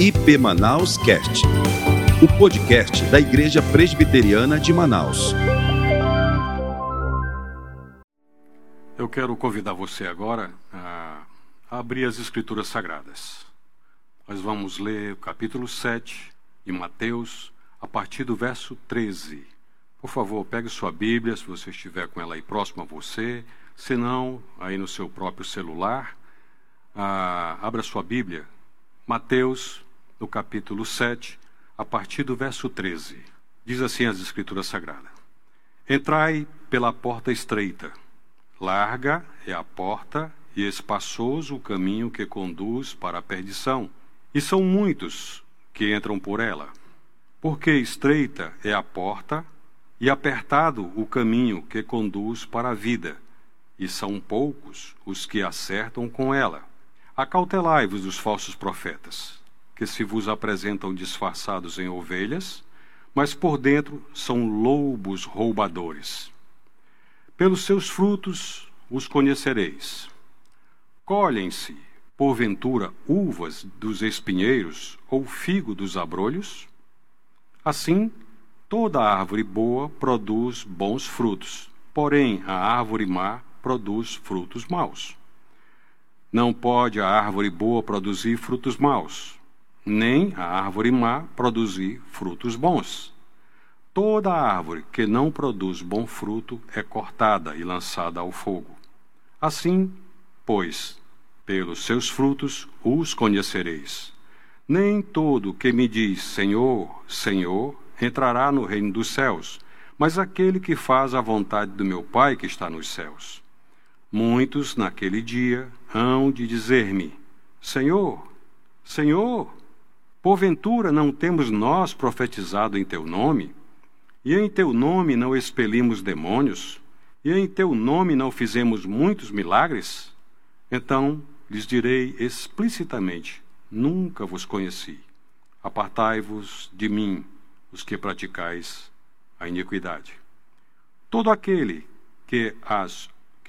IP Manaus Cast, o podcast da Igreja Presbiteriana de Manaus. Eu quero convidar você agora a abrir as Escrituras Sagradas. Nós vamos ler o capítulo 7 de Mateus, a partir do verso 13. Por favor, pegue sua Bíblia, se você estiver com ela aí próximo a você, se não, aí no seu próprio celular. Ah, abra sua Bíblia, Mateus, no capítulo 7, a partir do verso 13. Diz assim as Escrituras Sagradas: Entrai pela porta estreita, larga é a porta e espaçoso o caminho que conduz para a perdição, e são muitos que entram por ela. Porque estreita é a porta e apertado o caminho que conduz para a vida, e são poucos os que acertam com ela. Acautelai-vos dos falsos profetas, que se vos apresentam disfarçados em ovelhas, mas por dentro são lobos roubadores. Pelos seus frutos os conhecereis. Colhem-se, porventura, uvas dos espinheiros ou figo dos abrolhos? Assim, Toda árvore boa produz bons frutos, porém a árvore má produz frutos maus. Não pode a árvore boa produzir frutos maus, nem a árvore má produzir frutos bons. Toda árvore que não produz bom fruto é cortada e lançada ao fogo. Assim, pois, pelos seus frutos os conhecereis. Nem todo que me diz Senhor, Senhor entrará no reino dos céus, mas aquele que faz a vontade do meu Pai que está nos céus. Muitos naquele dia hão de dizer-me: Senhor, Senhor, porventura não temos nós profetizado em teu nome? E em teu nome não expelimos demônios? E em teu nome não fizemos muitos milagres? Então lhes direi explicitamente: Nunca vos conheci. Apartai-vos de mim, os que praticais a iniquidade. Todo aquele que as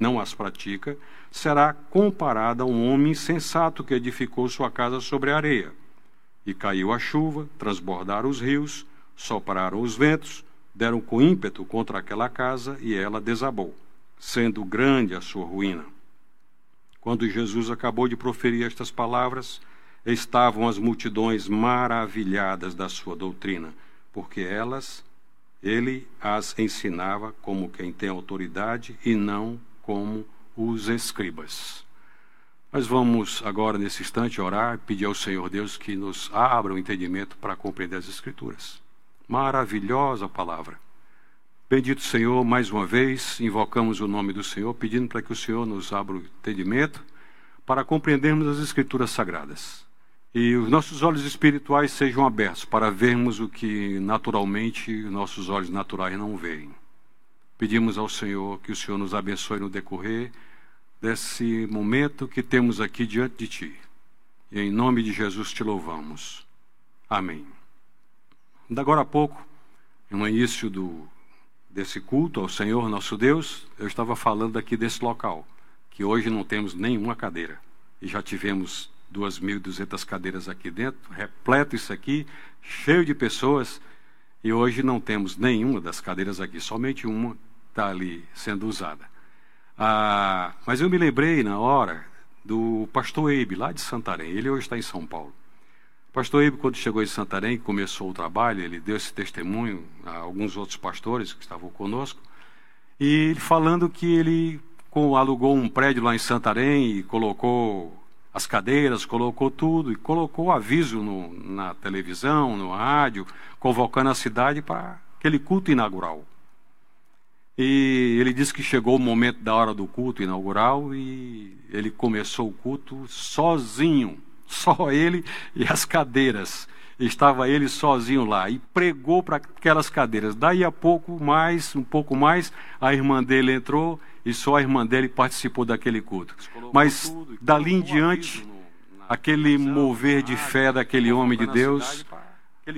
não as pratica, será comparado a um homem sensato que edificou sua casa sobre a areia. E caiu a chuva, transbordaram os rios, sopraram os ventos, deram com ímpeto contra aquela casa e ela desabou, sendo grande a sua ruína. Quando Jesus acabou de proferir estas palavras, estavam as multidões maravilhadas da sua doutrina, porque elas ele as ensinava como quem tem autoridade e não como os escribas. Nós vamos agora, nesse instante, orar pedir ao Senhor Deus que nos abra o entendimento para compreender as Escrituras. Maravilhosa palavra. Bendito Senhor, mais uma vez, invocamos o nome do Senhor, pedindo para que o Senhor nos abra o entendimento para compreendermos as Escrituras Sagradas e os nossos olhos espirituais sejam abertos para vermos o que naturalmente nossos olhos naturais não veem. Pedimos ao Senhor que o Senhor nos abençoe no decorrer desse momento que temos aqui diante de Ti. E em nome de Jesus te louvamos. Amém. Da agora a pouco, no início do, desse culto ao Senhor nosso Deus, eu estava falando aqui desse local, que hoje não temos nenhuma cadeira. E já tivemos 2.200 cadeiras aqui dentro, repleto isso aqui, cheio de pessoas, e hoje não temos nenhuma das cadeiras aqui, somente uma está ali sendo usada. Ah, mas eu me lembrei na hora do pastor Eibe, lá de Santarém, ele hoje está em São Paulo. O pastor Eibe, quando chegou em Santarém, começou o trabalho, ele deu esse testemunho a alguns outros pastores que estavam conosco, e ele falando que ele alugou um prédio lá em Santarém e colocou as cadeiras, colocou tudo e colocou aviso no, na televisão, no rádio, convocando a cidade para aquele culto inaugural. E ele disse que chegou o momento da hora do culto inaugural e ele começou o culto sozinho, só ele e as cadeiras. estava ele sozinho lá e pregou para aquelas cadeiras. Daí a pouco mais, um pouco mais, a irmã dele entrou e só a irmã dele participou daquele culto. Mas dali em diante, aquele mover de fé daquele homem de Deus,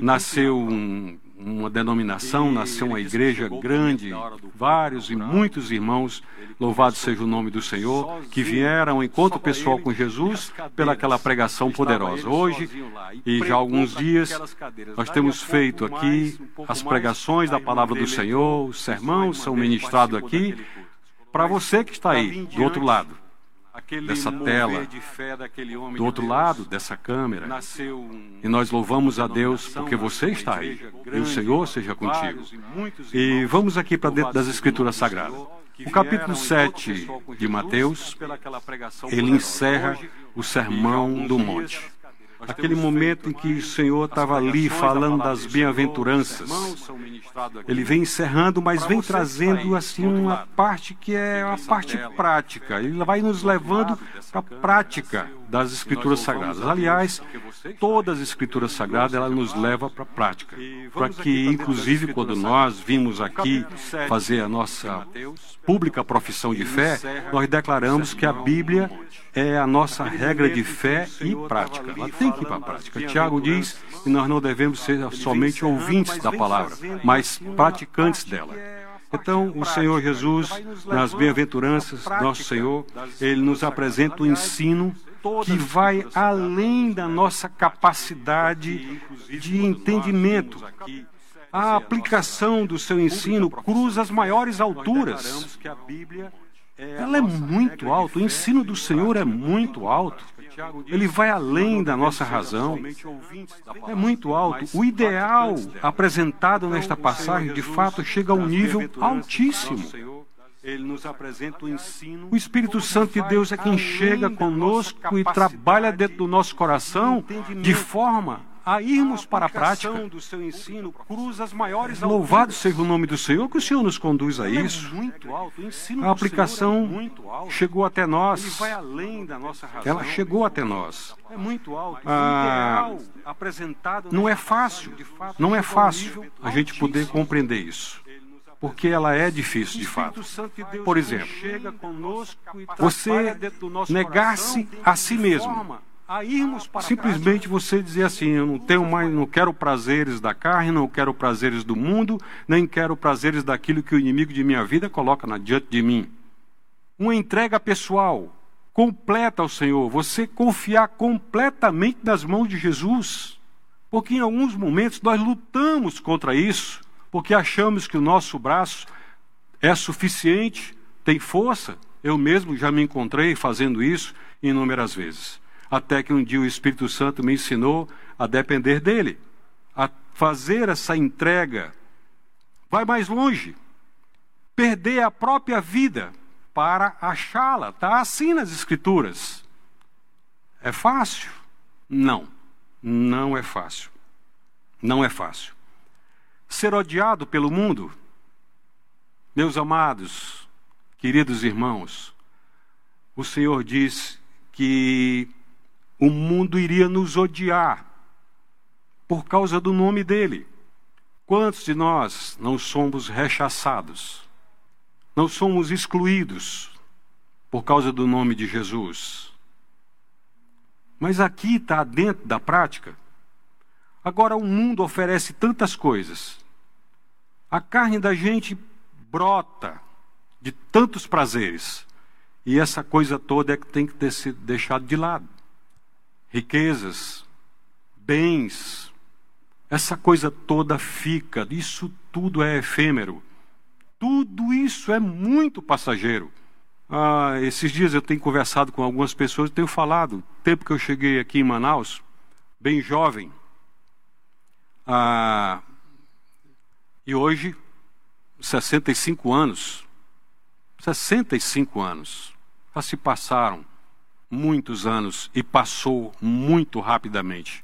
nasceu um, uma denominação, nasceu uma igreja grande, vários e muitos irmãos, louvado seja o nome do Senhor, que vieram ao encontro pessoal com Jesus pelaquela pregação poderosa. Hoje, e já há alguns dias, nós temos feito aqui as pregações da palavra do Senhor, os sermãos são ministrados aqui, para você que está aí, do outro lado dessa tela, do outro lado dessa câmera. E nós louvamos a Deus porque você está aí. E o Senhor seja contigo. E vamos aqui para dentro das Escrituras Sagradas. O capítulo 7 de Mateus, ele encerra o Sermão do Monte aquele momento em que o Senhor estava ali falando das bem-aventuranças. Ele vem encerrando, mas vem trazendo assim uma parte que é a parte prática. Ele vai nos levando para a prática das Escrituras Sagradas. Aliás, todas as Escrituras Sagradas ela nos leva para a prática, para que inclusive quando nós vimos aqui fazer a nossa pública profissão de fé, nós declaramos que a Bíblia é a nossa regra de fé e prática. Ela tem que ir para a prática. Tiago diz que nós não devemos ser somente ouvintes da palavra, mas praticantes dela. Então, o Senhor Jesus, nas bem-aventuranças, nosso Senhor, ele nos apresenta o ensino que vai além da nossa capacidade de entendimento. A aplicação do seu ensino cruza as maiores alturas. Ela é muito alta, o ensino do Senhor é muito alto. Ele vai além da nossa razão. É muito alto. O ideal apresentado nesta passagem, de fato, chega a um nível altíssimo. Ele nos apresenta o ensino. O Espírito Santo de Deus é quem chega conosco e trabalha dentro do nosso coração de forma a irmos para a prática. Do seu ensino Louvado seja o nome do Senhor, que o Senhor nos conduz a é isso. A aplicação é chegou até nós. Ela chegou até nós. É muito alto. Ah, não é fácil, não é fácil a gente poder compreender isso porque ela é difícil de fato. Por exemplo, você negar-se a si mesmo Simplesmente você dizer assim: eu não tenho mais, não quero prazeres da carne, não quero prazeres do mundo, nem quero prazeres daquilo que o inimigo de minha vida coloca na diante de mim. Uma entrega pessoal completa ao Senhor, você confiar completamente nas mãos de Jesus. Porque em alguns momentos nós lutamos contra isso, porque achamos que o nosso braço é suficiente, tem força. Eu mesmo já me encontrei fazendo isso inúmeras vezes até que um dia o Espírito Santo me ensinou a depender dele, a fazer essa entrega. Vai mais longe, perder a própria vida para achá-la. Está assim nas Escrituras. É fácil? Não, não é fácil. Não é fácil. Ser odiado pelo mundo, meus amados, queridos irmãos, o Senhor diz que o mundo iria nos odiar por causa do nome dele. Quantos de nós não somos rechaçados? Não somos excluídos por causa do nome de Jesus? Mas aqui está dentro da prática. Agora o mundo oferece tantas coisas. A carne da gente brota de tantos prazeres. E essa coisa toda é que tem que ter sido deixada de lado riquezas, bens, essa coisa toda fica, isso tudo é efêmero. Tudo isso é muito passageiro. Ah, esses dias eu tenho conversado com algumas pessoas, tenho falado, tempo que eu cheguei aqui em Manaus, bem jovem. Ah, e hoje, 65 anos. 65 anos. Já se passaram muitos anos e passou muito rapidamente.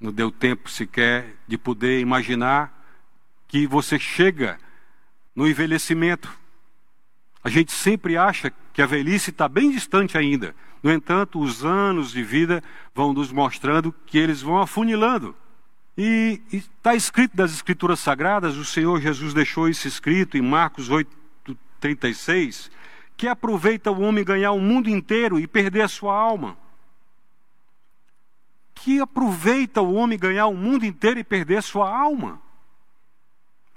Não deu tempo sequer de poder imaginar que você chega no envelhecimento. A gente sempre acha que a velhice está bem distante ainda. No entanto, os anos de vida vão nos mostrando que eles vão afunilando. E está escrito nas Escrituras Sagradas, o Senhor Jesus deixou isso escrito em Marcos 8,36, que aproveita o homem ganhar o mundo inteiro e perder a sua alma. Que aproveita o homem ganhar o mundo inteiro e perder a sua alma.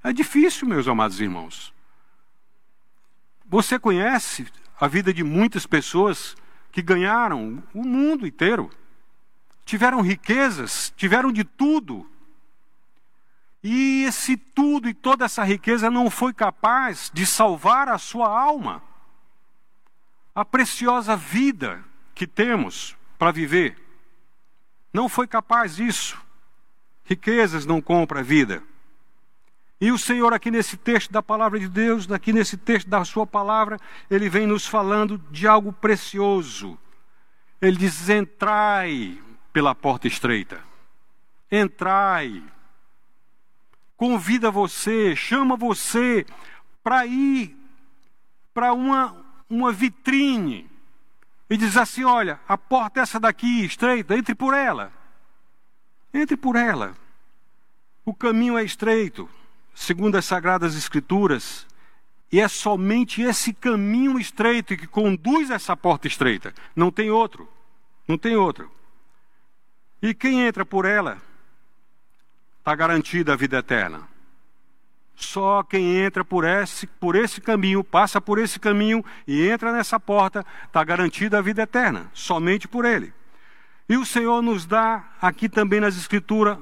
É difícil, meus amados irmãos. Você conhece a vida de muitas pessoas que ganharam o mundo inteiro tiveram riquezas, tiveram de tudo. E esse tudo e toda essa riqueza não foi capaz de salvar a sua alma. A preciosa vida que temos para viver não foi capaz disso. Riquezas não compram a vida. E o Senhor, aqui nesse texto da palavra de Deus, aqui nesse texto da Sua palavra, Ele vem nos falando de algo precioso. Ele diz: entrai pela porta estreita. Entrai. Convida você, chama você para ir para uma, uma vitrine e diz assim: olha, a porta é essa daqui, estreita, entre por ela. Entre por ela. O caminho é estreito, segundo as Sagradas Escrituras, e é somente esse caminho estreito que conduz a essa porta estreita. Não tem outro. Não tem outro. E quem entra por ela está garantida a vida eterna. Só quem entra por esse, por esse caminho, passa por esse caminho e entra nessa porta, está garantida a vida eterna, somente por ele. E o Senhor nos dá aqui também nas Escrituras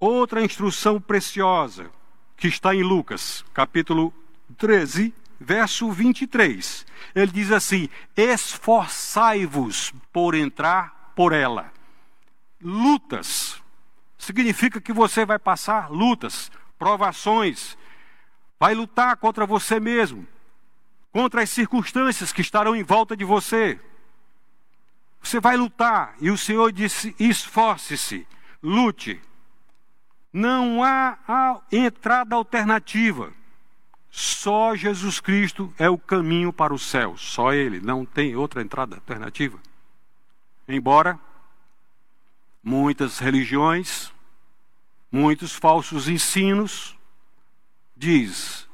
outra instrução preciosa, que está em Lucas, capítulo 13, verso 23. Ele diz assim: Esforçai-vos por entrar por ela lutas. Significa que você vai passar lutas, provações, vai lutar contra você mesmo, contra as circunstâncias que estarão em volta de você. Você vai lutar, e o Senhor disse: esforce-se, lute. Não há entrada alternativa. Só Jesus Cristo é o caminho para o céu. Só Ele, não tem outra entrada alternativa. Embora muitas religiões, muitos falsos ensinos, diz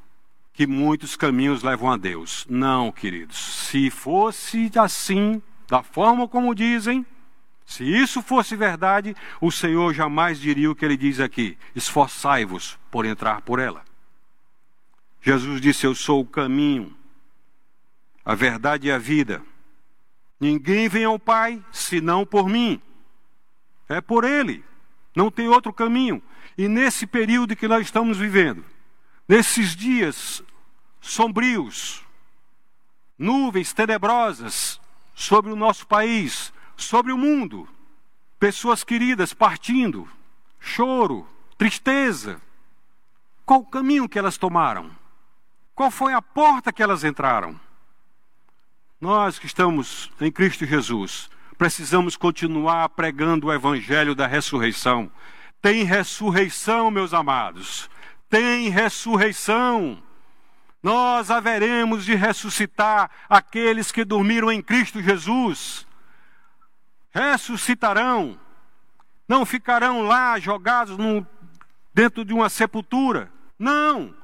que muitos caminhos levam a Deus. Não, queridos. Se fosse assim, da forma como dizem, se isso fosse verdade, o Senhor jamais diria o que ele diz aqui: esforçai-vos por entrar por ela. Jesus disse: Eu sou o caminho, a verdade e a vida. Ninguém vem ao Pai senão por mim. É por Ele. Não tem outro caminho. E nesse período que nós estamos vivendo, nesses dias sombrios, nuvens tenebrosas sobre o nosso país, sobre o mundo, pessoas queridas partindo, choro, tristeza. Qual o caminho que elas tomaram? Qual foi a porta que elas entraram? Nós que estamos em Cristo Jesus, precisamos continuar pregando o evangelho da ressurreição. Tem ressurreição, meus amados. Tem ressurreição. Nós haveremos de ressuscitar aqueles que dormiram em Cristo Jesus. Ressuscitarão. Não ficarão lá jogados no, dentro de uma sepultura. Não.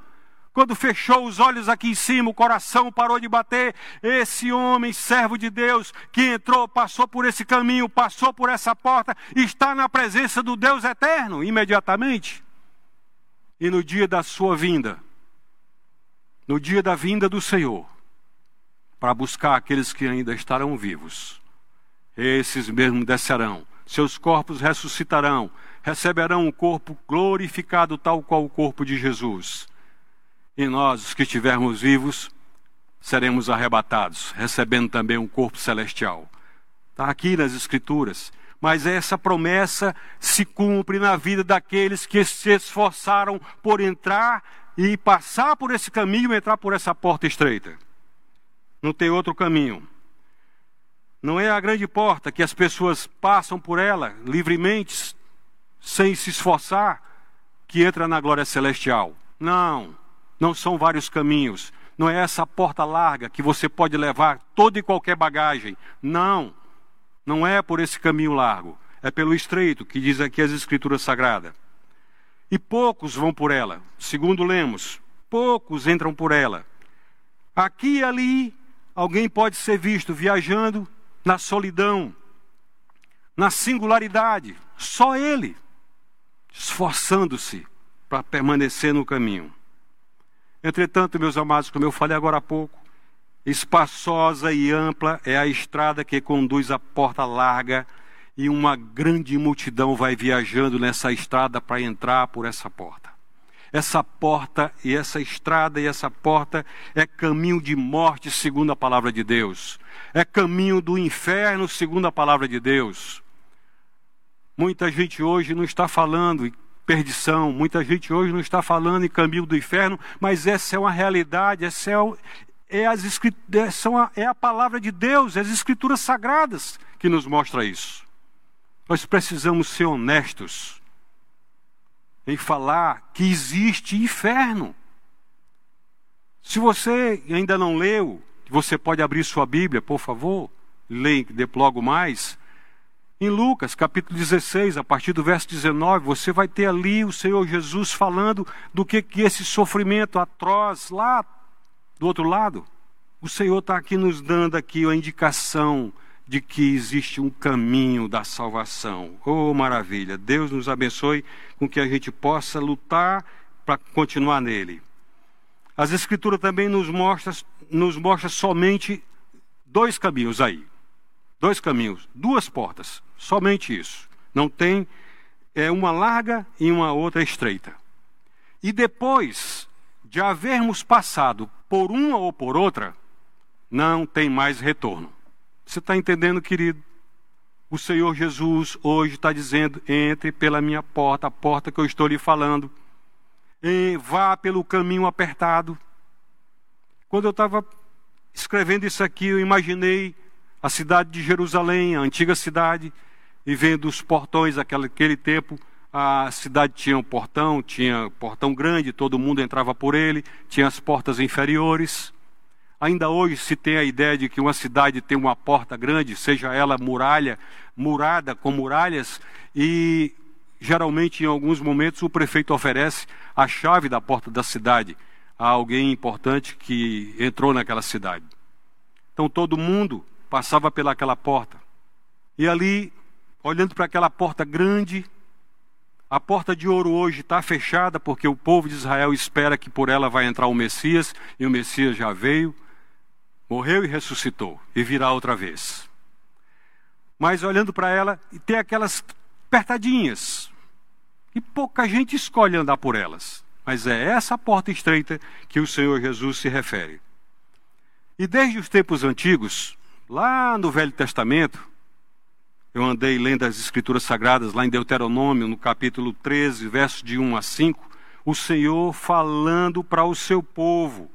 Quando fechou os olhos aqui em cima, o coração parou de bater. Esse homem, servo de Deus, que entrou, passou por esse caminho, passou por essa porta, está na presença do Deus eterno imediatamente. E no dia da sua vinda, no dia da vinda do Senhor, para buscar aqueles que ainda estarão vivos, esses mesmos descerão, seus corpos ressuscitarão, receberão um corpo glorificado, tal qual o corpo de Jesus e nós, os que estivermos vivos, seremos arrebatados, recebendo também um corpo celestial. Está aqui nas Escrituras. Mas essa promessa se cumpre na vida daqueles que se esforçaram por entrar e passar por esse caminho entrar por essa porta estreita. Não tem outro caminho. Não é a grande porta que as pessoas passam por ela livremente, sem se esforçar, que entra na glória celestial. Não. Não são vários caminhos. Não é essa porta larga que você pode levar toda e qualquer bagagem. Não. Não é por esse caminho largo. é pelo estreito, que diz aqui as Escrituras Sagradas. E poucos vão por ela. Segundo lemos, poucos entram por ela. Aqui e ali, alguém pode ser visto viajando na solidão, na singularidade, só ele, esforçando-se para permanecer no caminho. Entretanto, meus amados, como eu falei agora há pouco, espaçosa e ampla é a estrada que conduz à porta larga e uma grande multidão vai viajando nessa estrada para entrar por essa porta. Essa porta e essa estrada e essa porta é caminho de morte, segundo a palavra de Deus. É caminho do inferno, segundo a palavra de Deus. Muita gente hoje não está falando em perdição, muita gente hoje não está falando em caminho do inferno, mas essa é uma realidade, essa é, é, as, é, é a palavra de Deus, as escrituras sagradas que nos mostra isso. Nós precisamos ser honestos em falar que existe inferno. Se você ainda não leu, você pode abrir sua Bíblia, por favor, leia logo mais. Em Lucas, capítulo 16, a partir do verso 19, você vai ter ali o Senhor Jesus falando do que, que esse sofrimento atroz lá do outro lado. O Senhor está aqui nos dando aqui a indicação de que existe um caminho da salvação. Oh, maravilha! Deus nos abençoe com que a gente possa lutar para continuar nele. As Escrituras também nos mostram nos mostra somente dois caminhos aí. Dois caminhos, duas portas, somente isso. Não tem é uma larga e uma outra estreita. E depois de havermos passado por uma ou por outra, não tem mais retorno. Você está entendendo, querido? O Senhor Jesus hoje está dizendo: entre pela minha porta, a porta que eu estou lhe falando. E vá pelo caminho apertado. Quando eu estava escrevendo isso aqui, eu imaginei a cidade de Jerusalém, a antiga cidade, e vendo os portões daquele tempo. A cidade tinha um portão, tinha um portão grande, todo mundo entrava por ele, tinha as portas inferiores. Ainda hoje se tem a ideia de que uma cidade tem uma porta grande, seja ela muralha, murada com muralhas, e geralmente em alguns momentos o prefeito oferece a chave da porta da cidade a alguém importante que entrou naquela cidade. Então todo mundo passava pelaquela porta. E ali, olhando para aquela porta grande, a porta de ouro hoje está fechada porque o povo de Israel espera que por ela vai entrar o Messias, e o Messias já veio morreu e ressuscitou e virá outra vez. Mas olhando para ela, tem aquelas apertadinhas, e pouca gente escolhe andar por elas. Mas é essa porta estreita que o Senhor Jesus se refere. E desde os tempos antigos, lá no Velho Testamento, eu andei lendo as Escrituras Sagradas, lá em Deuteronômio, no capítulo 13, versos de 1 a 5, o Senhor falando para o seu povo,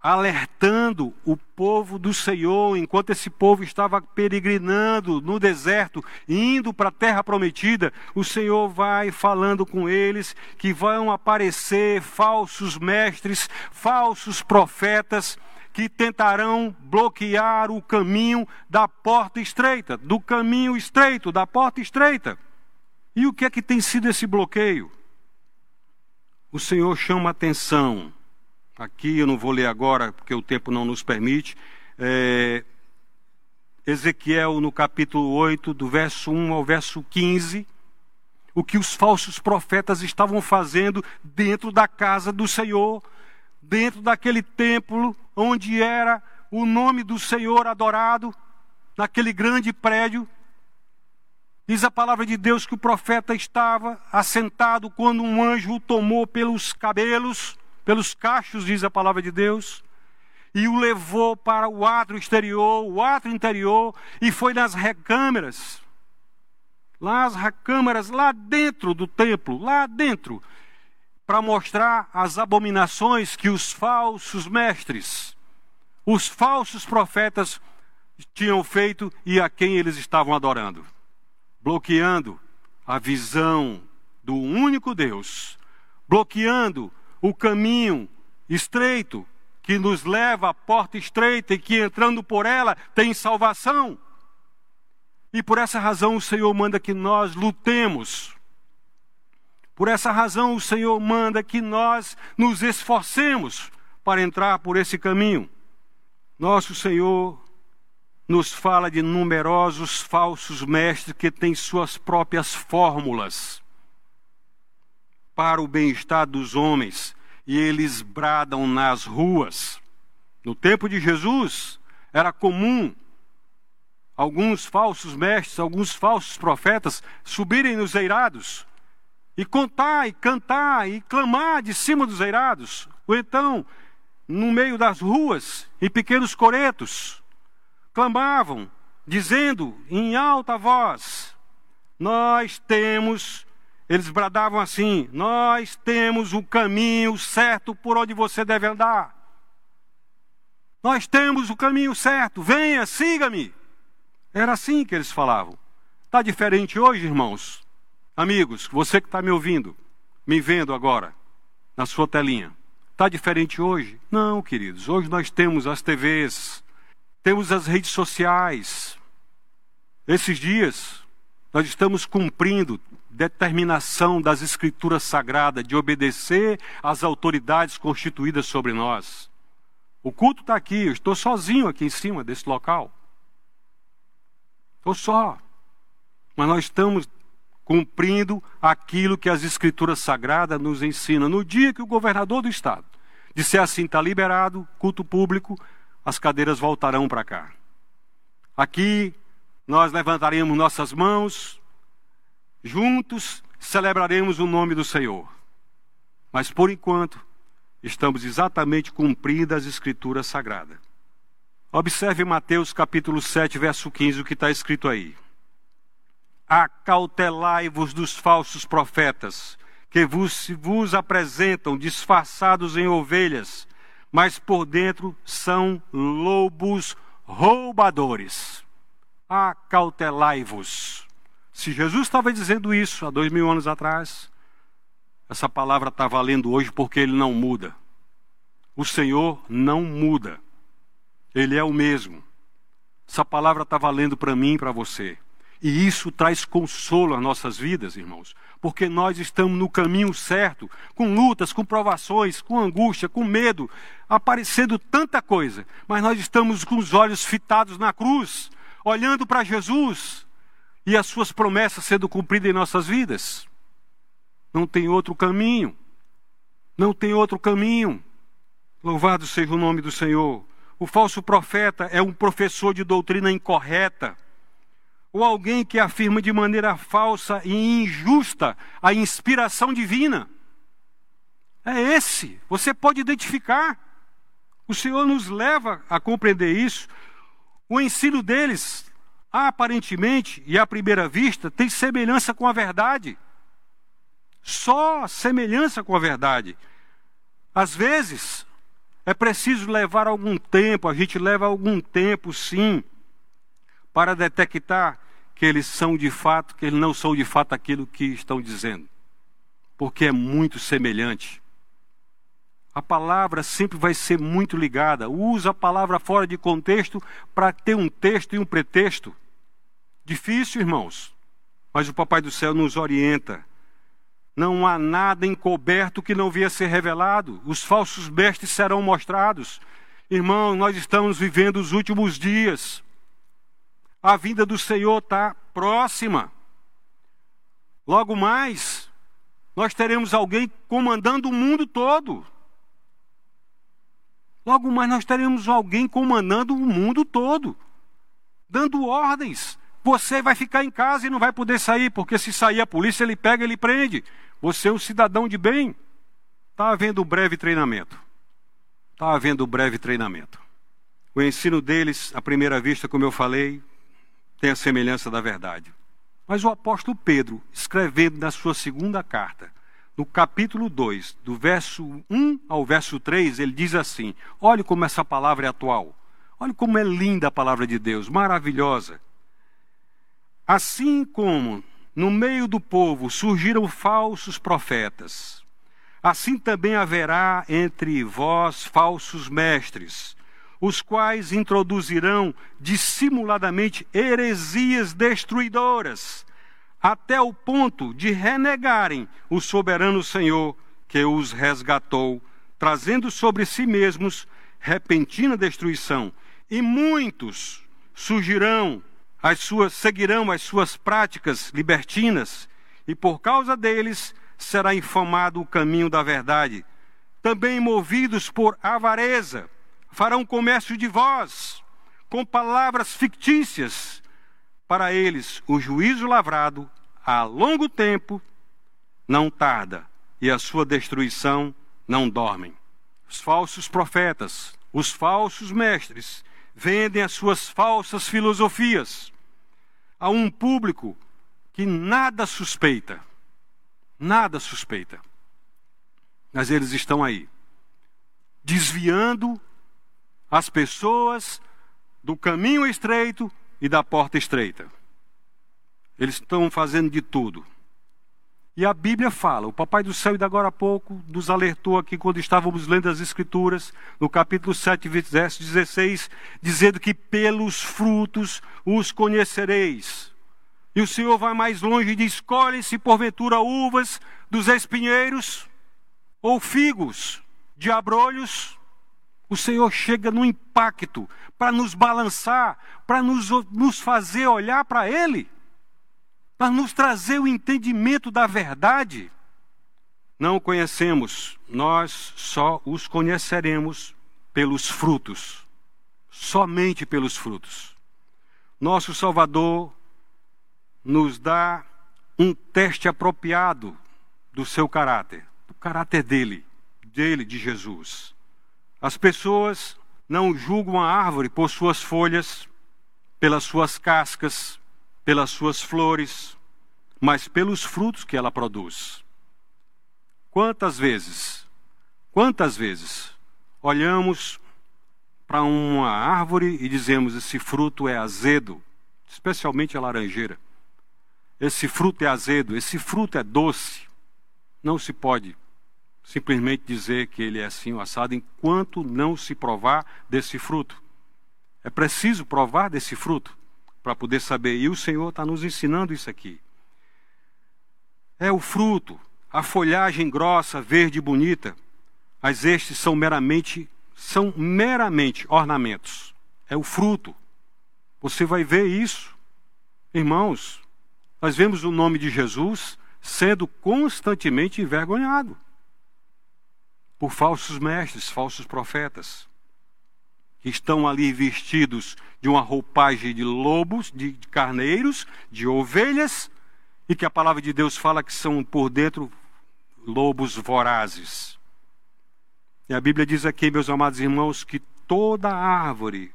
alertando o povo do Senhor, enquanto esse povo estava peregrinando no deserto, indo para a terra prometida, o Senhor vai falando com eles que vão aparecer falsos mestres, falsos profetas, que tentarão bloquear o caminho da porta estreita, do caminho estreito, da porta estreita. E o que é que tem sido esse bloqueio? O Senhor chama atenção aqui, eu não vou ler agora porque o tempo não nos permite. É, Ezequiel, no capítulo 8, do verso 1 ao verso 15, o que os falsos profetas estavam fazendo dentro da casa do Senhor, dentro daquele templo onde era o nome do Senhor adorado, naquele grande prédio. Diz a palavra de Deus que o profeta estava assentado quando um anjo o tomou pelos cabelos pelos cachos, diz a palavra de Deus, e o levou para o átrio exterior, o átrio interior, e foi nas recâmeras. Lá as recâmeras, lá dentro do templo, lá dentro, para mostrar as abominações que os falsos mestres, os falsos profetas tinham feito e a quem eles estavam adorando, bloqueando a visão do único Deus, bloqueando o caminho estreito que nos leva à porta estreita e que entrando por ela tem salvação. E por essa razão o Senhor manda que nós lutemos. Por essa razão o Senhor manda que nós nos esforcemos para entrar por esse caminho. Nosso Senhor nos fala de numerosos falsos mestres que têm suas próprias fórmulas para o bem-estar dos homens e eles bradam nas ruas. No tempo de Jesus, era comum alguns falsos mestres, alguns falsos profetas subirem nos eirados e contar e cantar e clamar de cima dos eirados, ou então no meio das ruas, em pequenos coretos, clamavam, dizendo em alta voz: Nós temos, eles bradavam assim: Nós temos o caminho certo por onde você deve andar. Nós temos o caminho certo, venha, siga-me. Era assim que eles falavam. Está diferente hoje, irmãos? Amigos, você que está me ouvindo, me vendo agora, na sua telinha. Está diferente hoje? Não, queridos. Hoje nós temos as TVs, temos as redes sociais. Esses dias, nós estamos cumprindo determinação das Escrituras Sagradas de obedecer às autoridades constituídas sobre nós. O culto está aqui, eu estou sozinho aqui em cima desse local. Estou só. Mas nós estamos cumprindo aquilo que as Escrituras Sagradas nos ensinam. No dia que o governador do Estado disser assim: está liberado, culto público, as cadeiras voltarão para cá. Aqui nós levantaremos nossas mãos, juntos celebraremos o nome do Senhor. Mas por enquanto, estamos exatamente cumprindo as Escrituras Sagradas. Observe Mateus capítulo 7, verso 15, o que está escrito aí. Acautelai-vos dos falsos profetas, que vos, vos apresentam disfarçados em ovelhas, mas por dentro são lobos roubadores. Acautelai-vos. Se Jesus estava dizendo isso há dois mil anos atrás, essa palavra está valendo hoje porque ele não muda. O Senhor não muda. Ele é o mesmo. Essa palavra está valendo para mim e para você. E isso traz consolo às nossas vidas, irmãos, porque nós estamos no caminho certo, com lutas, com provações, com angústia, com medo, aparecendo tanta coisa, mas nós estamos com os olhos fitados na cruz, olhando para Jesus e as suas promessas sendo cumpridas em nossas vidas. Não tem outro caminho. Não tem outro caminho. Louvado seja o nome do Senhor. O falso profeta é um professor de doutrina incorreta, ou alguém que afirma de maneira falsa e injusta a inspiração divina. É esse, você pode identificar. O Senhor nos leva a compreender isso. O ensino deles, aparentemente e à primeira vista, tem semelhança com a verdade. Só semelhança com a verdade. Às vezes, é preciso levar algum tempo, a gente leva algum tempo, sim, para detectar que eles são de fato, que eles não são de fato aquilo que estão dizendo. Porque é muito semelhante. A palavra sempre vai ser muito ligada. Usa a palavra fora de contexto para ter um texto e um pretexto. Difícil, irmãos. Mas o Papai do Céu nos orienta não há nada encoberto que não venha a ser revelado. Os falsos mestres serão mostrados. Irmão, nós estamos vivendo os últimos dias. A vinda do Senhor está próxima. Logo mais, nós teremos alguém comandando o mundo todo. Logo mais, nós teremos alguém comandando o mundo todo, dando ordens, você vai ficar em casa e não vai poder sair, porque se sair a polícia, ele pega, ele prende. Você é um cidadão de bem. Está havendo um breve treinamento. Está havendo um breve treinamento. O ensino deles, à primeira vista, como eu falei, tem a semelhança da verdade. Mas o apóstolo Pedro, escrevendo na sua segunda carta, no capítulo 2, do verso 1 ao verso 3, ele diz assim: olhe como essa palavra é atual. Olhe como é linda a palavra de Deus, maravilhosa. Assim como no meio do povo surgiram falsos profetas, assim também haverá entre vós falsos mestres, os quais introduzirão dissimuladamente heresias destruidoras, até o ponto de renegarem o soberano Senhor que os resgatou, trazendo sobre si mesmos repentina destruição. E muitos surgirão, as suas seguirão as suas práticas libertinas, e por causa deles será infamado o caminho da verdade. Também movidos por avareza, farão comércio de vós, com palavras fictícias. Para eles, o juízo lavrado a longo tempo não tarda, e a sua destruição não dormem. Os falsos profetas, os falsos mestres, vendem as suas falsas filosofias a um público que nada suspeita. Nada suspeita. Mas eles estão aí, desviando as pessoas do caminho estreito e da porta estreita. Eles estão fazendo de tudo. E a Bíblia fala, o Papai do Céu, ainda agora há pouco, nos alertou aqui quando estávamos lendo as Escrituras, no capítulo 7, verso 16, dizendo que pelos frutos os conhecereis. E o Senhor vai mais longe e diz: escolhem-se porventura uvas dos espinheiros ou figos de abrolhos o Senhor chega no impacto para nos balançar, para nos, nos fazer olhar para Ele, para nos trazer o entendimento da verdade. Não conhecemos, nós só os conheceremos pelos frutos, somente pelos frutos. Nosso Salvador nos dá um teste apropriado do seu caráter, do caráter dele, dele, de Jesus. As pessoas não julgam a árvore por suas folhas, pelas suas cascas, pelas suas flores, mas pelos frutos que ela produz. Quantas vezes, quantas vezes olhamos para uma árvore e dizemos: esse fruto é azedo, especialmente a laranjeira. Esse fruto é azedo, esse fruto é doce. Não se pode simplesmente dizer que ele é assim o assado enquanto não se provar desse fruto. É preciso provar desse fruto para poder saber. E o Senhor está nos ensinando isso aqui. É o fruto, a folhagem grossa, verde e bonita, mas estes são meramente são meramente ornamentos. É o fruto. Você vai ver isso. Irmãos, nós vemos o nome de Jesus sendo constantemente envergonhado por falsos mestres, falsos profetas, que estão ali vestidos de uma roupagem de lobos, de carneiros, de ovelhas, e que a palavra de Deus fala que são por dentro lobos vorazes. E a Bíblia diz aqui, meus amados irmãos, que toda árvore,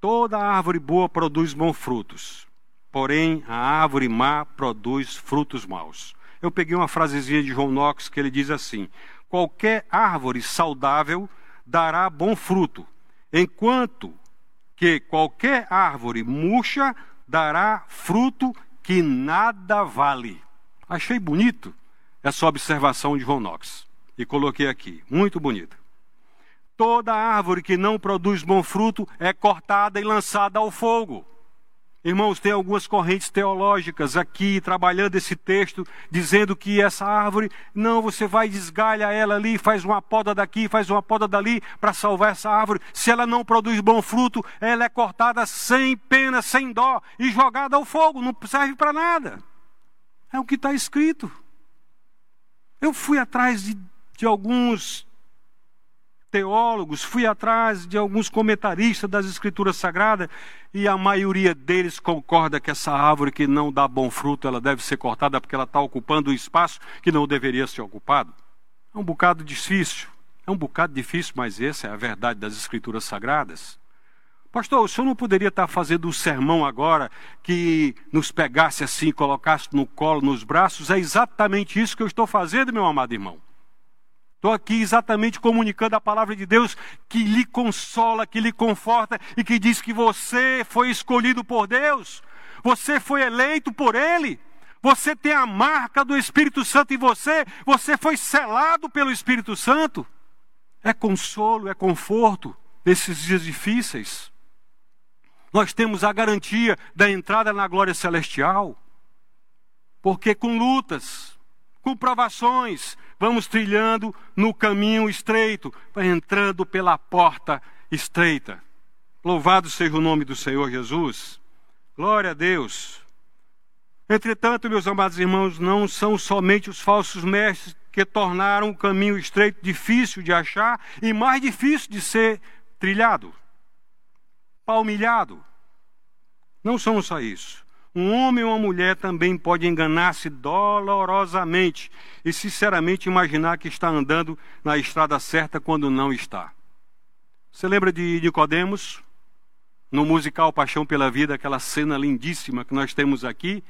toda árvore boa produz bons frutos, porém a árvore má produz frutos maus. Eu peguei uma frasezinha de João Knox que ele diz assim: qualquer árvore saudável dará bom fruto, enquanto que qualquer árvore murcha dará fruto que nada vale. Achei bonito essa observação de Von Knox e coloquei aqui, muito bonita. Toda árvore que não produz bom fruto é cortada e lançada ao fogo. Irmãos, tem algumas correntes teológicas aqui trabalhando esse texto, dizendo que essa árvore, não, você vai desgalha ela ali, faz uma poda daqui, faz uma poda dali para salvar essa árvore. Se ela não produz bom fruto, ela é cortada sem pena, sem dó e jogada ao fogo, não serve para nada. É o que está escrito. Eu fui atrás de, de alguns teólogos, fui atrás de alguns comentaristas das Escrituras Sagradas e a maioria deles concorda que essa árvore que não dá bom fruto, ela deve ser cortada porque ela está ocupando o espaço que não deveria ser ocupado. É um bocado difícil, é um bocado difícil, mas essa é a verdade das Escrituras Sagradas. Pastor, o senhor não poderia estar fazendo um sermão agora que nos pegasse assim, colocasse no colo, nos braços? É exatamente isso que eu estou fazendo, meu amado irmão. Estou aqui exatamente comunicando a palavra de Deus que lhe consola, que lhe conforta e que diz que você foi escolhido por Deus, você foi eleito por Ele, você tem a marca do Espírito Santo em você, você foi selado pelo Espírito Santo. É consolo, é conforto, nesses dias difíceis. Nós temos a garantia da entrada na glória celestial. Porque com lutas, com provações, vamos trilhando no caminho estreito, entrando pela porta estreita. Louvado seja o nome do Senhor Jesus. Glória a Deus. Entretanto, meus amados irmãos, não são somente os falsos mestres que tornaram o caminho estreito difícil de achar e mais difícil de ser trilhado, palmilhado. Não são só isso. Um homem ou uma mulher também pode enganar-se dolorosamente e sinceramente imaginar que está andando na estrada certa quando não está. Você lembra de Nicodemos? No musical Paixão pela Vida, aquela cena lindíssima que nós temos aqui,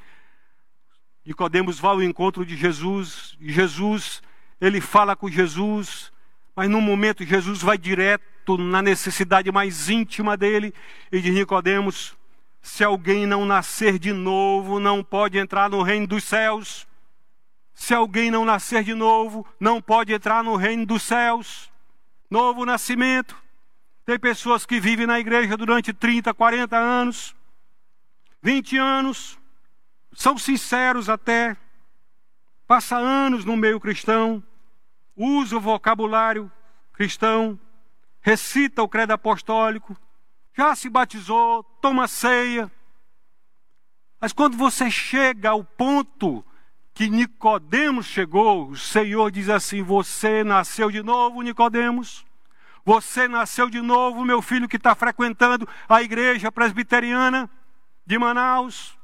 Nicodemos vai ao encontro de Jesus, e Jesus, ele fala com Jesus, mas num momento Jesus vai direto na necessidade mais íntima dele e diz Nicodemos, se alguém não nascer de novo, não pode entrar no reino dos céus. Se alguém não nascer de novo, não pode entrar no reino dos céus. Novo nascimento. Tem pessoas que vivem na igreja durante 30, 40 anos, 20 anos, são sinceros até, passa anos no meio cristão, usa o vocabulário cristão, recita o credo apostólico, já se batizou, toma ceia. Mas quando você chega ao ponto que Nicodemos chegou, o Senhor diz assim: Você nasceu de novo, Nicodemos. Você nasceu de novo, meu filho que está frequentando a igreja presbiteriana de Manaus.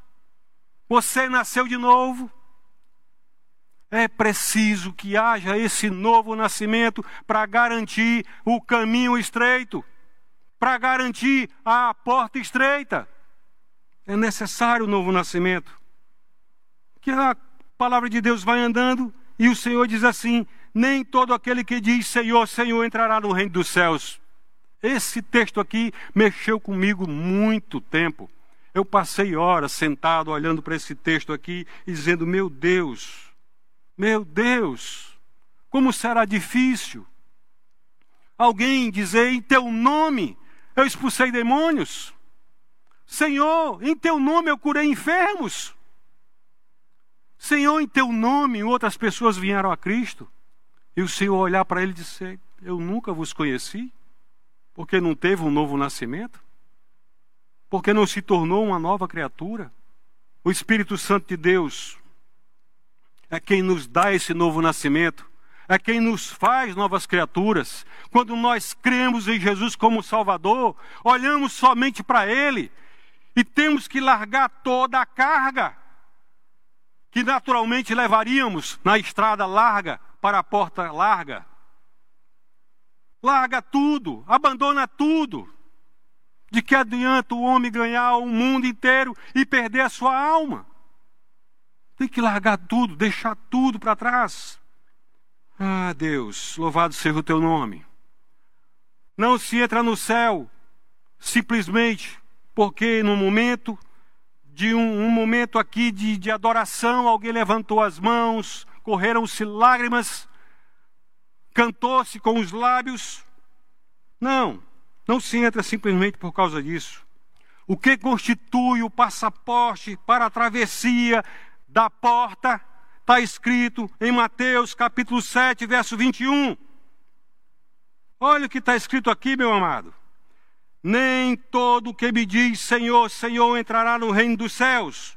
Você nasceu de novo. É preciso que haja esse novo nascimento para garantir o caminho estreito, para garantir a porta estreita. É necessário o novo nascimento. Que a palavra de Deus vai andando e o Senhor diz assim: nem todo aquele que diz Senhor, Senhor entrará no reino dos céus. Esse texto aqui mexeu comigo muito tempo. Eu passei horas sentado olhando para esse texto aqui e dizendo: Meu Deus, meu Deus, como será difícil alguém dizer em teu nome eu expulsei demônios. Senhor, em teu nome eu curei enfermos. Senhor, em teu nome outras pessoas vieram a Cristo. E o Senhor olhar para ele e dizer: Eu nunca vos conheci, porque não teve um novo nascimento porque não se tornou uma nova criatura. O Espírito Santo de Deus é quem nos dá esse novo nascimento, é quem nos faz novas criaturas. Quando nós cremos em Jesus como Salvador, olhamos somente para Ele e temos que largar toda a carga que naturalmente levaríamos na estrada larga para a porta larga. Larga tudo, abandona tudo. De que adianta o homem ganhar o mundo inteiro e perder a sua alma? Tem que largar tudo, deixar tudo para trás. Ah, Deus, louvado seja o teu nome. Não se entra no céu simplesmente porque no momento de um, um momento aqui de, de adoração, alguém levantou as mãos, correram-se lágrimas, cantou-se com os lábios. Não. Não se entra simplesmente por causa disso. O que constitui o passaporte para a travessia da porta está escrito em Mateus capítulo 7, verso 21. Olha o que está escrito aqui, meu amado. Nem todo que me diz Senhor, Senhor entrará no reino dos céus,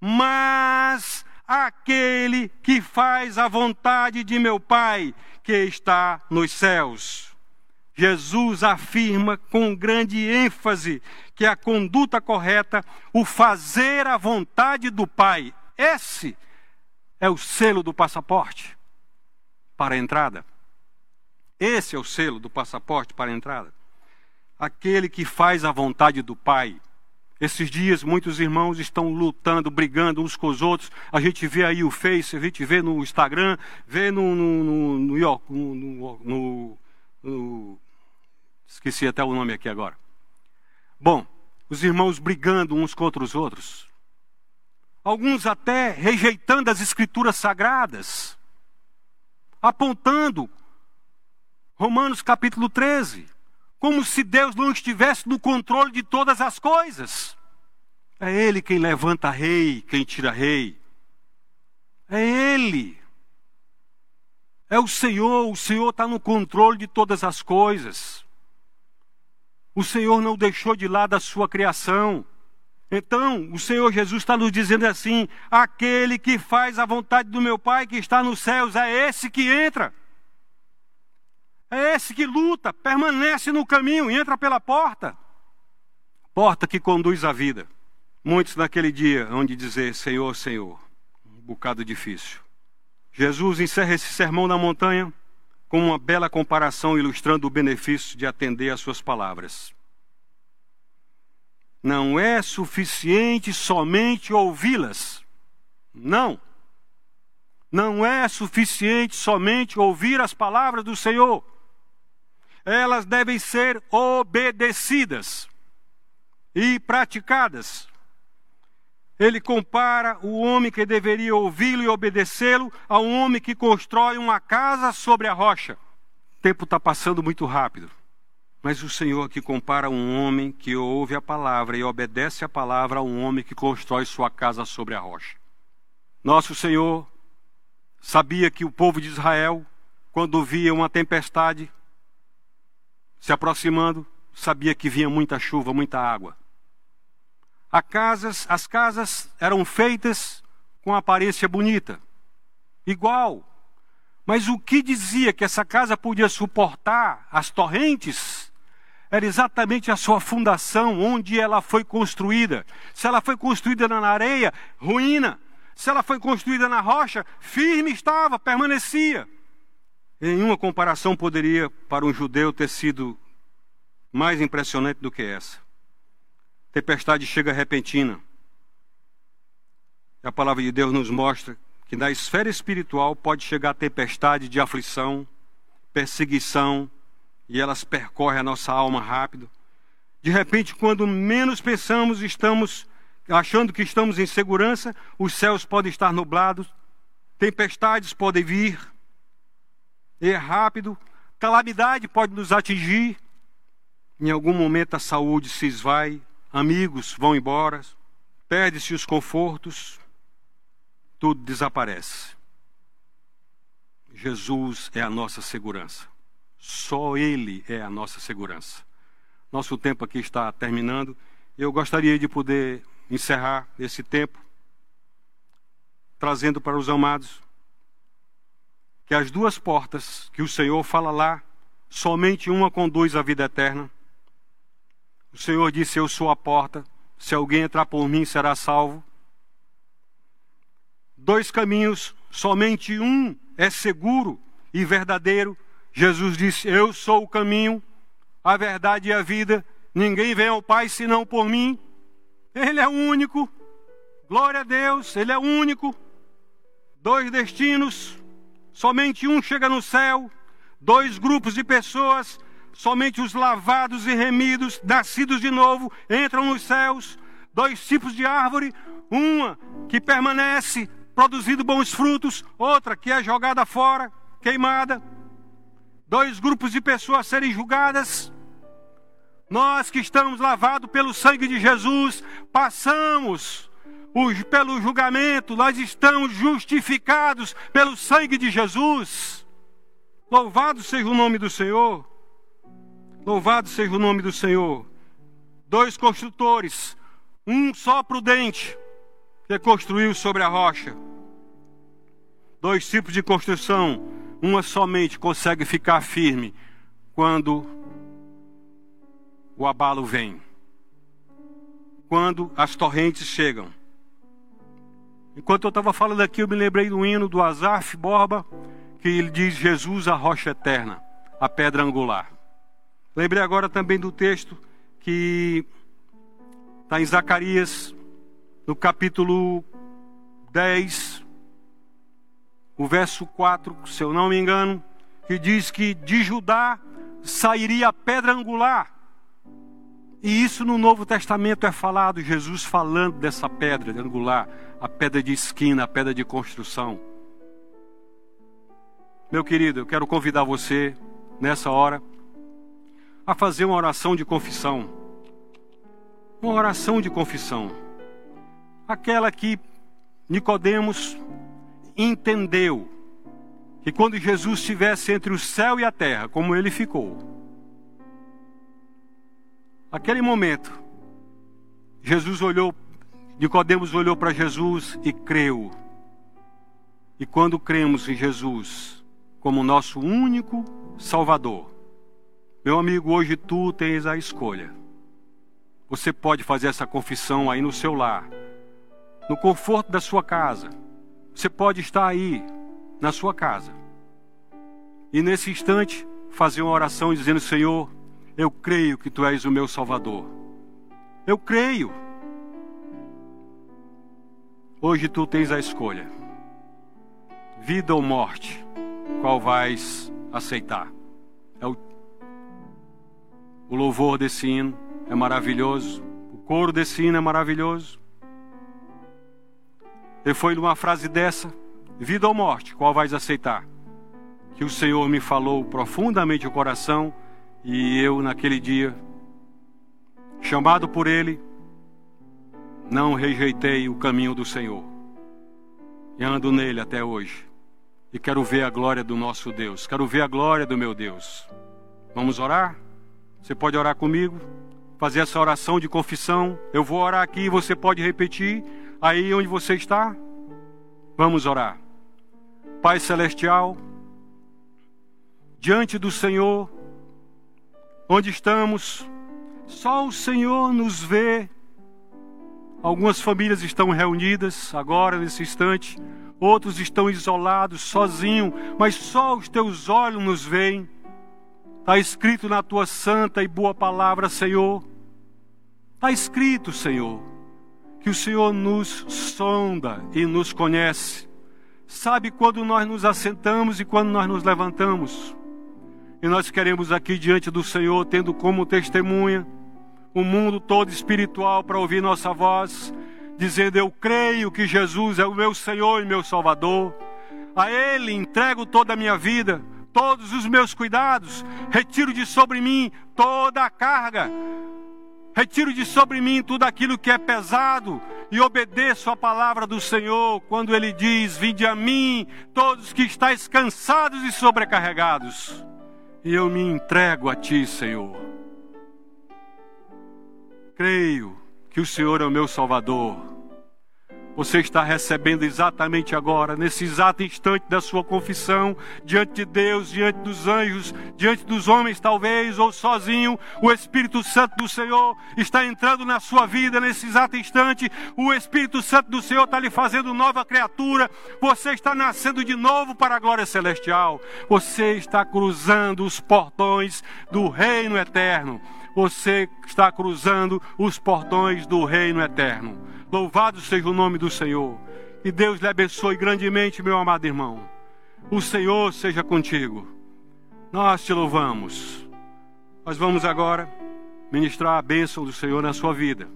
mas aquele que faz a vontade de meu Pai que está nos céus. Jesus afirma com grande ênfase que a conduta correta, o fazer a vontade do Pai, esse é o selo do passaporte para a entrada. Esse é o selo do passaporte para a entrada. Aquele que faz a vontade do Pai. Esses dias muitos irmãos estão lutando, brigando uns com os outros. A gente vê aí o Face, a gente vê no Instagram, vê no, no, no, no, no Esqueci até o nome aqui agora. Bom, os irmãos brigando uns contra os outros. Alguns até rejeitando as escrituras sagradas, apontando Romanos capítulo 13 como se Deus não estivesse no controle de todas as coisas. É Ele quem levanta rei, quem tira rei. É Ele. É o Senhor, o Senhor está no controle de todas as coisas. O Senhor não deixou de lado a sua criação. Então, o Senhor Jesus está nos dizendo assim: aquele que faz a vontade do meu Pai que está nos céus, é esse que entra. É esse que luta, permanece no caminho entra pela porta. Porta que conduz à vida. Muitos naquele dia hão de dizer: Senhor, Senhor. Um bocado difícil. Jesus encerra esse sermão na montanha com uma bela comparação ilustrando o benefício de atender às suas palavras. Não é suficiente somente ouvi-las. Não. Não é suficiente somente ouvir as palavras do Senhor. Elas devem ser obedecidas e praticadas. Ele compara o homem que deveria ouvi-lo e obedecê-lo a um homem que constrói uma casa sobre a rocha. O tempo está passando muito rápido. Mas o Senhor aqui compara um homem que ouve a palavra e obedece a palavra a um homem que constrói sua casa sobre a rocha. Nosso Senhor sabia que o povo de Israel, quando via uma tempestade se aproximando, sabia que vinha muita chuva, muita água casas, as casas eram feitas com aparência bonita, igual. Mas o que dizia que essa casa podia suportar as torrentes era exatamente a sua fundação, onde ela foi construída. Se ela foi construída na areia, ruína. Se ela foi construída na rocha, firme estava, permanecia. Nenhuma comparação poderia, para um judeu, ter sido mais impressionante do que essa. Tempestade chega repentina. E a palavra de Deus nos mostra que na esfera espiritual pode chegar tempestade de aflição, perseguição, e elas percorrem a nossa alma rápido. De repente, quando menos pensamos, estamos achando que estamos em segurança, os céus podem estar nublados, tempestades podem vir, é rápido, calamidade pode nos atingir. Em algum momento a saúde se esvai, amigos vão embora, perde-se os confortos, tudo desaparece. Jesus é a nossa segurança. Só Ele é a nossa segurança. Nosso tempo aqui está terminando. Eu gostaria de poder encerrar esse tempo trazendo para os amados que as duas portas que o Senhor fala lá, somente uma conduz à vida eterna o Senhor disse: Eu sou a porta. Se alguém entrar por mim, será salvo. Dois caminhos, somente um é seguro e verdadeiro. Jesus disse: Eu sou o caminho, a verdade e a vida. Ninguém vem ao Pai senão por mim. Ele é único. Glória a Deus, Ele é único. Dois destinos, somente um chega no céu. Dois grupos de pessoas, somente os lavados e remidos, nascidos de novo, entram nos céus. Dois tipos de árvore, uma que permanece produzindo bons frutos, outra que é jogada fora, queimada. Dois grupos de pessoas serem julgadas. Nós que estamos lavados pelo sangue de Jesus, passamos pelo julgamento, nós estamos justificados pelo sangue de Jesus. Louvado seja o nome do Senhor. Louvado seja o nome do Senhor. Dois construtores, um só prudente, que construiu sobre a rocha. Dois tipos de construção, uma somente consegue ficar firme quando o abalo vem, quando as torrentes chegam. Enquanto eu estava falando aqui, eu me lembrei do hino do Azaf Borba, que ele diz: Jesus, a rocha eterna, a pedra angular. Lembrei agora também do texto que está em Zacarias, no capítulo 10, o verso 4, se eu não me engano, que diz que de Judá sairia a pedra angular. E isso no Novo Testamento é falado, Jesus falando dessa pedra angular, a pedra de esquina, a pedra de construção. Meu querido, eu quero convidar você nessa hora a fazer uma oração de confissão. Uma oração de confissão. Aquela que Nicodemos entendeu que quando Jesus estivesse entre o céu e a terra, como ele ficou, aquele momento, Jesus olhou, Nicodemos olhou para Jesus e creu. E quando cremos em Jesus como nosso único Salvador, meu amigo, hoje tu tens a escolha. Você pode fazer essa confissão aí no seu lar, no conforto da sua casa. Você pode estar aí na sua casa. E nesse instante, fazer uma oração dizendo: Senhor, eu creio que tu és o meu Salvador. Eu creio. Hoje tu tens a escolha: vida ou morte, qual vais aceitar? É o, o louvor desse hino é maravilhoso, o coro desse hino é maravilhoso. E foi numa frase dessa vida ou morte, qual vais aceitar? Que o Senhor me falou profundamente o coração e eu, naquele dia, chamado por Ele, não rejeitei o caminho do Senhor e ando nele até hoje. E quero ver a glória do nosso Deus, quero ver a glória do meu Deus. Vamos orar? Você pode orar comigo? Fazer essa oração de confissão. Eu vou orar aqui e você pode repetir aí onde você está. Vamos orar. Pai Celestial, diante do Senhor, onde estamos, só o Senhor nos vê. Algumas famílias estão reunidas agora, nesse instante, outros estão isolados, sozinhos, mas só os teus olhos nos veem. Está escrito na tua santa e boa palavra, Senhor. Está escrito, Senhor, que o Senhor nos sonda e nos conhece sabe quando nós nos assentamos e quando nós nos levantamos. E nós queremos aqui diante do Senhor, tendo como testemunha o mundo todo espiritual para ouvir nossa voz, dizendo: Eu creio que Jesus é o meu Senhor e meu Salvador. A Ele entrego toda a minha vida, todos os meus cuidados, retiro de sobre mim toda a carga, retiro de sobre mim tudo aquilo que é pesado e obedeço a palavra do Senhor quando Ele diz: Vinde a mim, todos que estáis cansados e sobrecarregados, e eu me entrego a Ti, Senhor. Creio que o Senhor é o meu Salvador você está recebendo exatamente agora, nesse exato instante da sua confissão, diante de Deus, diante dos anjos, diante dos homens, talvez, ou sozinho, o Espírito Santo do Senhor está entrando na sua vida nesse exato instante. O Espírito Santo do Senhor está lhe fazendo nova criatura. Você está nascendo de novo para a glória celestial. Você está cruzando os portões do reino eterno. Você está cruzando os portões do reino eterno. Louvado seja o nome do Senhor. E Deus lhe abençoe grandemente, meu amado irmão. O Senhor seja contigo. Nós te louvamos. Nós vamos agora ministrar a bênção do Senhor na sua vida.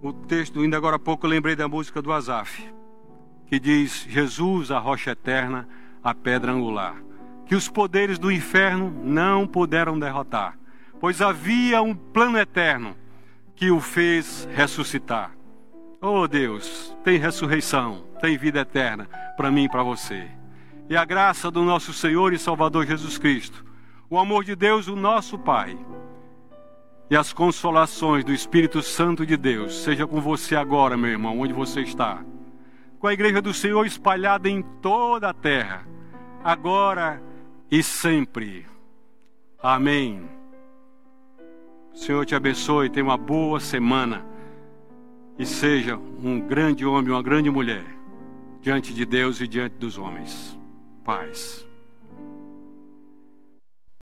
O texto, ainda agora há pouco, eu lembrei da música do Azaf, que diz: Jesus, a rocha eterna, a pedra angular, que os poderes do inferno não puderam derrotar, pois havia um plano eterno que o fez ressuscitar. Oh Deus, tem ressurreição, tem vida eterna para mim e para você. E a graça do nosso Senhor e Salvador Jesus Cristo, o amor de Deus, o nosso Pai, e as consolações do Espírito Santo de Deus, seja com você agora, meu irmão, onde você está. Com a igreja do Senhor espalhada em toda a terra, agora e sempre. Amém. Senhor te abençoe, tenha uma boa semana e seja um grande homem, uma grande mulher diante de Deus e diante dos homens. Paz.